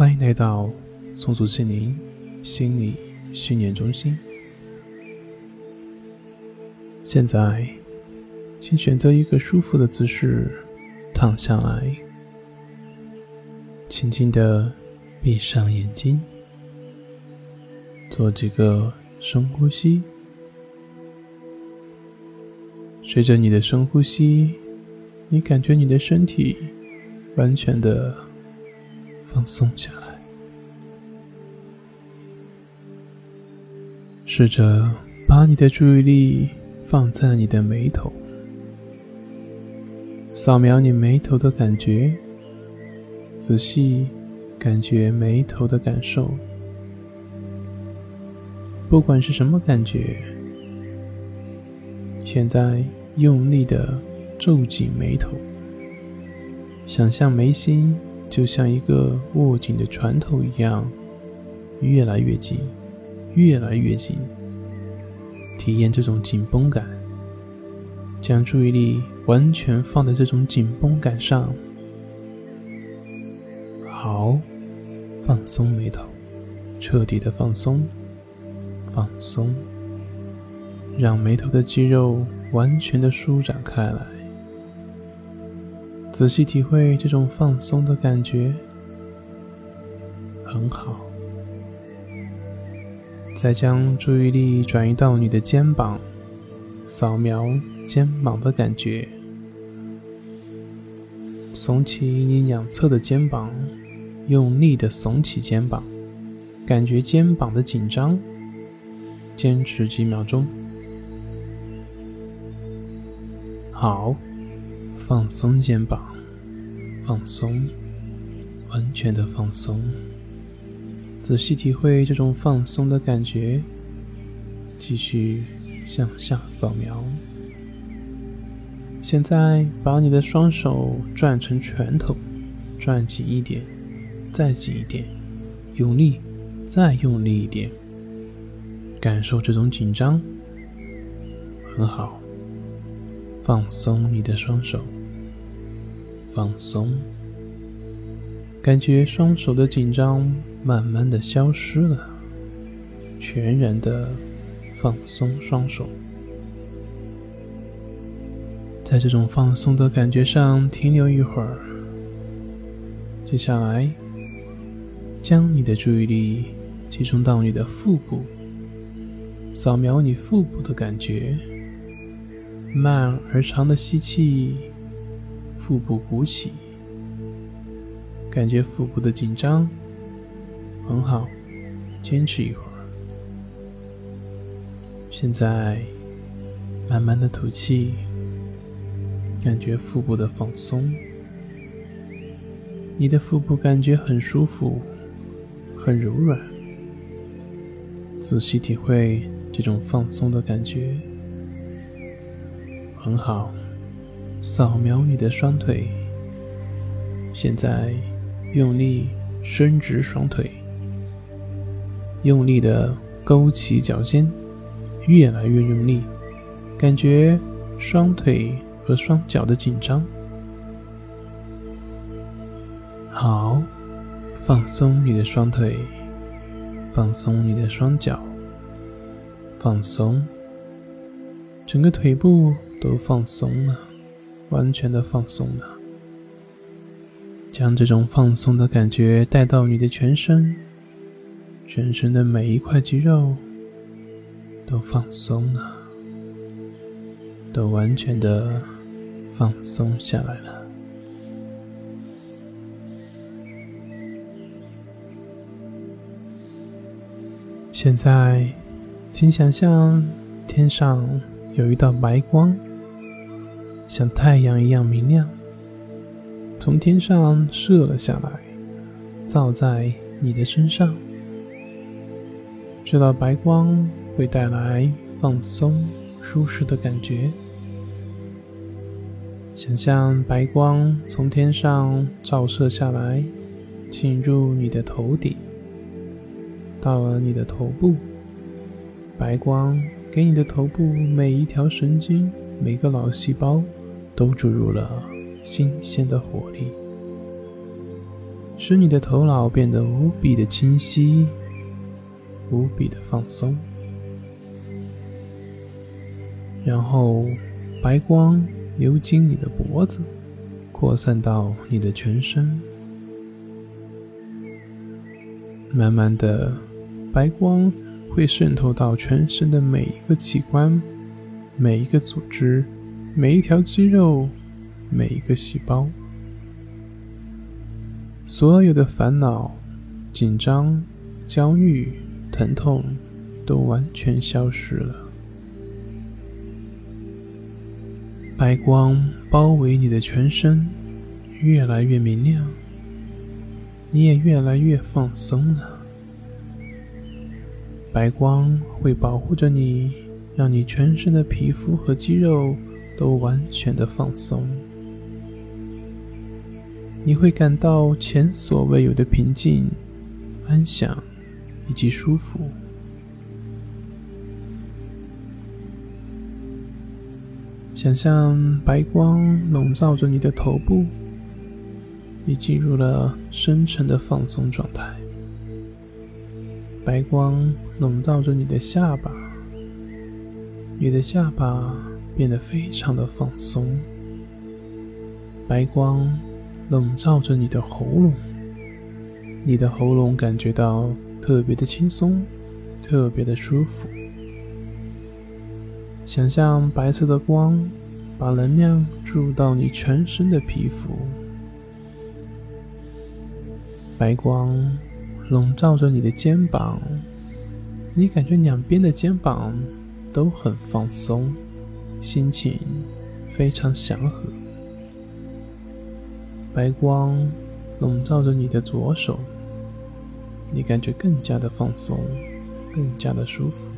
欢迎来到松鼠心灵心理训练中心。现在，请选择一个舒服的姿势躺下来，轻轻的闭上眼睛，做几个深呼吸。随着你的深呼吸，你感觉你的身体完全的放松下来。试着把你的注意力放在你的眉头，扫描你眉头的感觉，仔细感觉眉头的感受，不管是什么感觉，现在。用力的皱紧眉头，想象眉心就像一个握紧的船头一样，越来越紧，越来越紧。体验这种紧绷感，将注意力完全放在这种紧绷感上。好，放松眉头，彻底的放松，放松，让眉头的肌肉。完全的舒展开来，仔细体会这种放松的感觉，很好。再将注意力转移到你的肩膀，扫描肩膀的感觉，耸起你两侧的肩膀，用力的耸起肩膀，感觉肩膀的紧张，坚持几秒钟。好，放松肩膀，放松，完全的放松。仔细体会这种放松的感觉，继续向下扫描。现在把你的双手转成拳头，转紧一点，再紧一点，用力，再用力一点，感受这种紧张，很好。放松你的双手，放松，感觉双手的紧张慢慢的消失了，全然的放松双手，在这种放松的感觉上停留一会儿，接下来将你的注意力集中到你的腹部，扫描你腹部的感觉。慢而长的吸气，腹部鼓起，感觉腹部的紧张，很好，坚持一会儿。现在慢慢的吐气，感觉腹部的放松，你的腹部感觉很舒服，很柔软，仔细体会这种放松的感觉。很好，扫描你的双腿。现在用力伸直双腿，用力的勾起脚尖，越来越用力，感觉双腿和双脚的紧张。好，放松你的双腿，放松你的双脚，放松整个腿部。都放松了，完全的放松了。将这种放松的感觉带到你的全身，全身的每一块肌肉都放松了，都完全的放松下来了。现在，请想象天上有一道白光。像太阳一样明亮，从天上射了下来，照在你的身上。这道白光会带来放松、舒适的感觉。想象白光从天上照射下来，进入你的头顶，到了你的头部，白光给你的头部每一条神经、每个脑细胞。都注入了新鲜的活力，使你的头脑变得无比的清晰，无比的放松。然后，白光流经你的脖子，扩散到你的全身。慢慢的，白光会渗透到全身的每一个器官、每一个组织、每一条肌肉、每一个细胞，所有的烦恼、紧张、焦虑、疼痛都完全消失了。白光包围你的全身，越来越明亮，你也越来越放松了。白光会保护着你，让你全身的皮肤和肌肉都完全的放松。你会感到前所未有的平静、安详以及舒服。想象白光笼罩着你的头部，你进入了深沉的放松状态。白光笼罩着你的下巴，你的下巴变得非常的放松。白光笼罩着你的喉咙，你的喉咙感觉到特别的轻松，特别的舒服。想象白色的光把能量注入到你全身的皮肤，白光笼罩着你的肩膀，你感觉两边的肩膀都很放松，心情非常祥和。白光笼罩着你的左手，你感觉更加的放松，更加的舒服。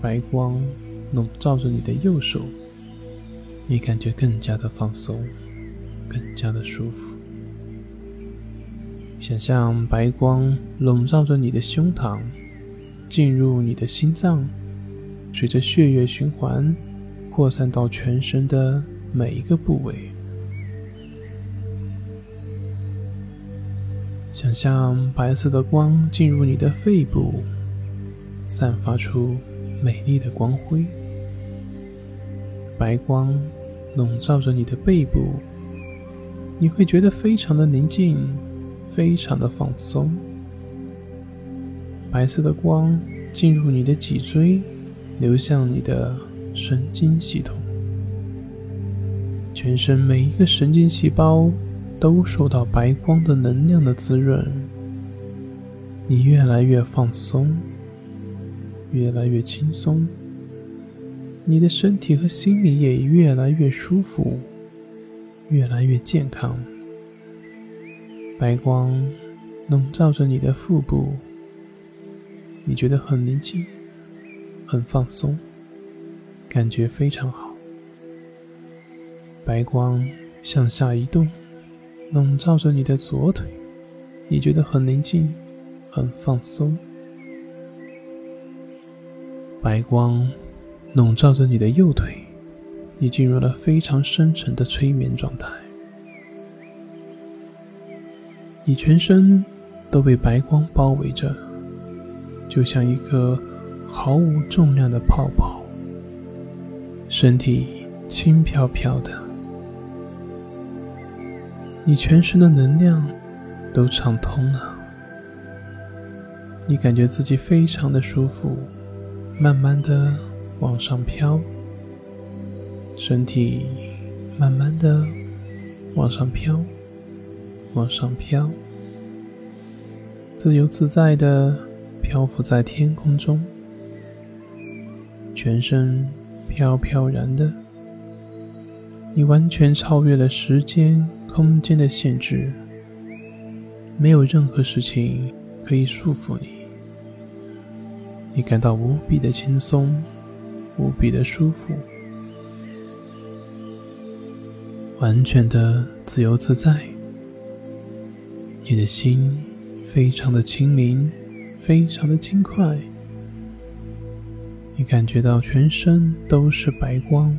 白光。笼罩着你的右手，你感觉更加的放松，更加的舒服。想象白光笼罩着你的胸膛，进入你的心脏，随着血液循环扩散到全身的每一个部位。想象白色的光进入你的肺部，散发出美丽的光辉。白光笼罩着你的背部，你会觉得非常的宁静，非常的放松。白色的光进入你的脊椎，流向你的神经系统，全身每一个神经细胞都受到白光的能量的滋润，你越来越放松，越来越轻松。你的身体和心理也越来越舒服，越来越健康。白光笼罩着你的腹部，你觉得很宁静，很放松，感觉非常好。白光向下移动，笼罩着你的左腿，你觉得很宁静，很放松。白光。笼罩着你的右腿，你进入了非常深沉的催眠状态。你全身都被白光包围着，就像一个毫无重量的泡泡，身体轻飘飘的。你全身的能量都畅通了，你感觉自己非常的舒服，慢慢的。往上飘，身体慢慢的往上飘，往上飘，自由自在的漂浮在天空中，全身飘飘然的，你完全超越了时间、空间的限制，没有任何事情可以束缚你，你感到无比的轻松。无比的舒服，完全的自由自在。你的心非常的清明，非常的轻快。你感觉到全身都是白光，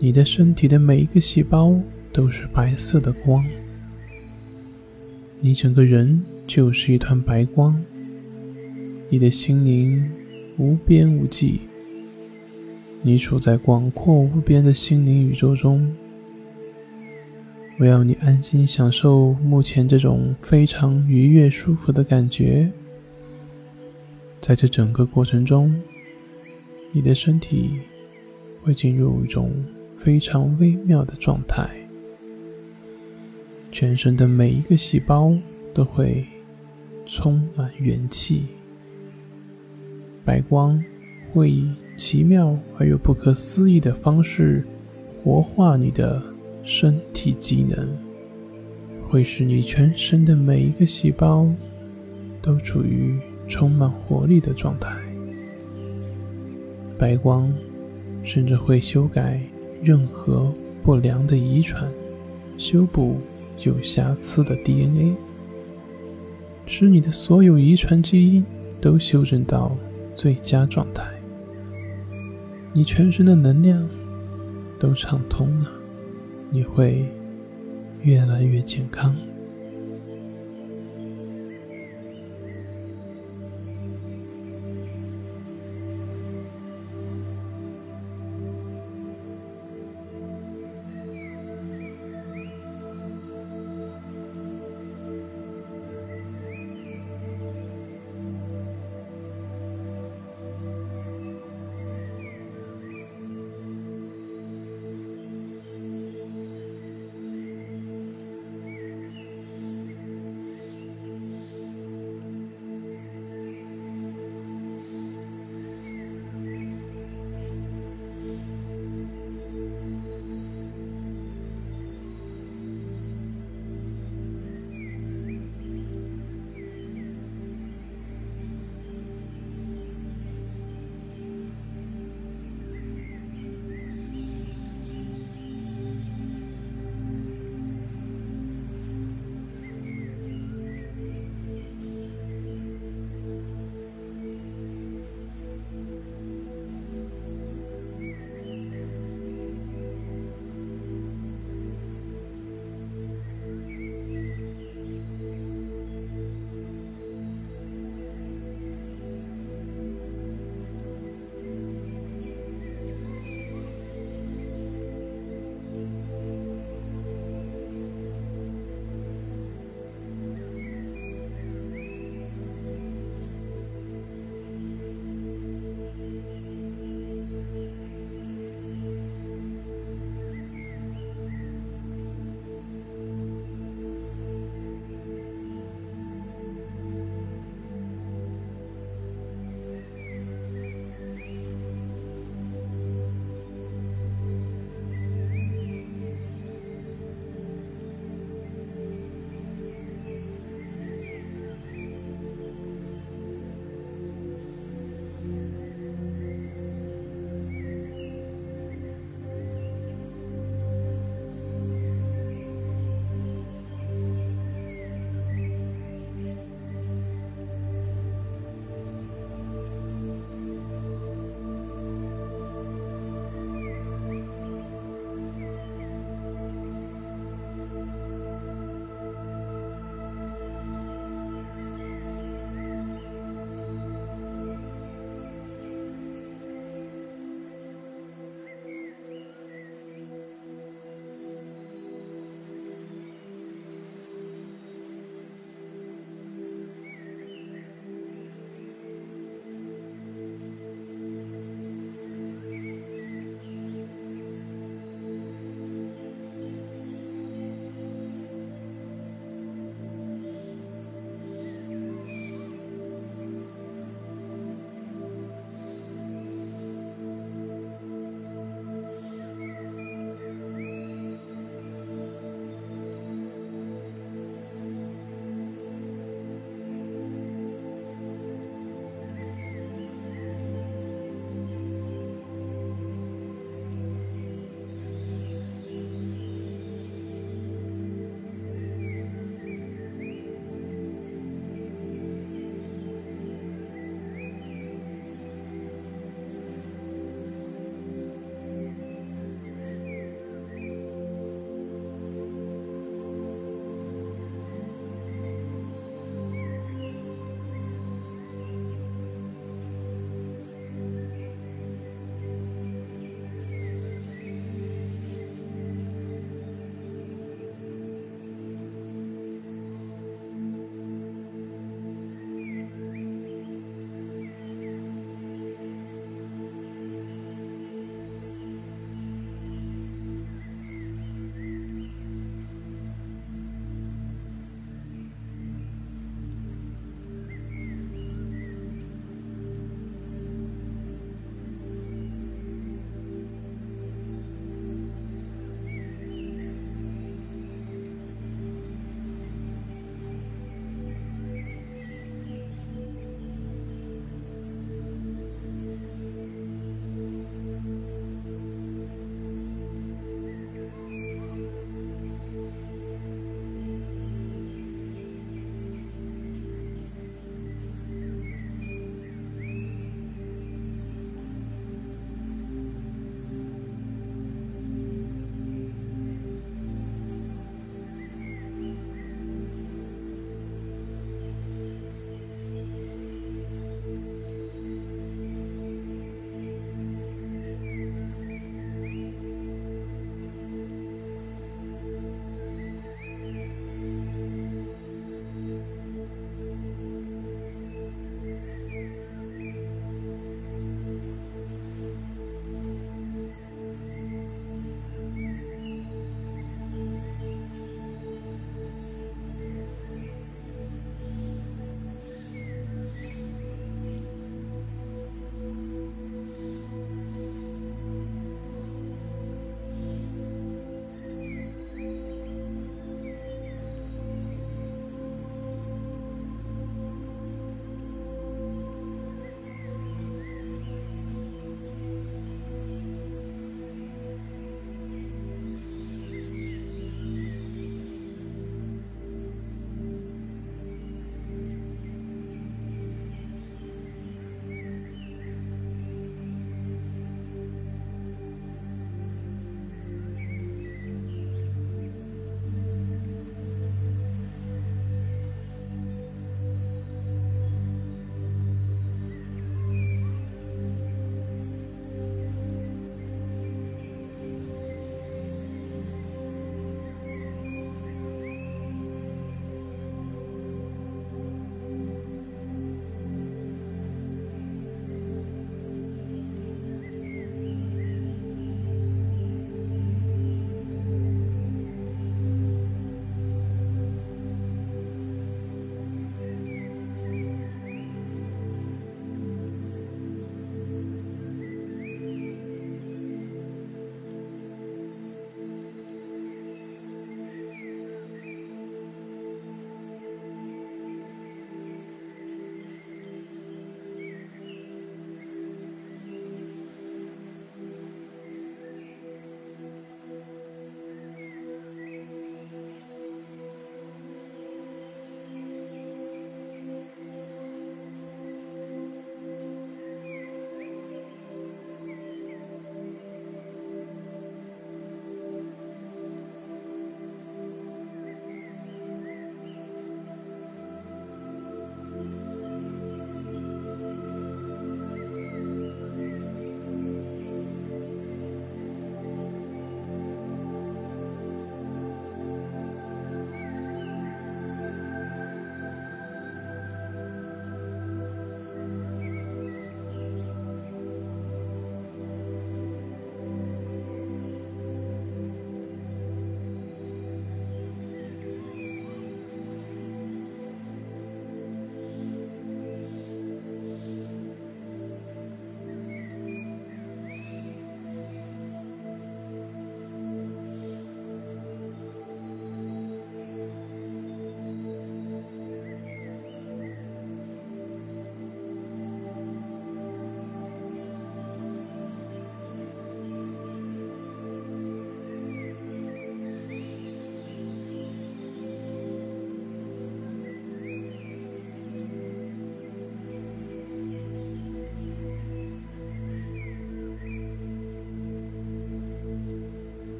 你的身体的每一个细胞都是白色的光。你整个人就是一团白光，你的心灵无边无际，你处在广阔无边的心灵宇宙中。我要你安心享受目前这种非常愉悦、舒服的感觉。在这整个过程中，你的身体会进入一种非常微妙的状态，全身的每一个细胞都会充满元气，白光会以奇妙而又不可思议的方式活化你的身体机能，会使你全身的每一个细胞都处于。充满活力的状态，白光甚至会修改任何不良的遗传，修补有瑕疵的 DNA，使你的所有遗传基因都修正到最佳状态。你全身的能量都畅通了，你会越来越健康。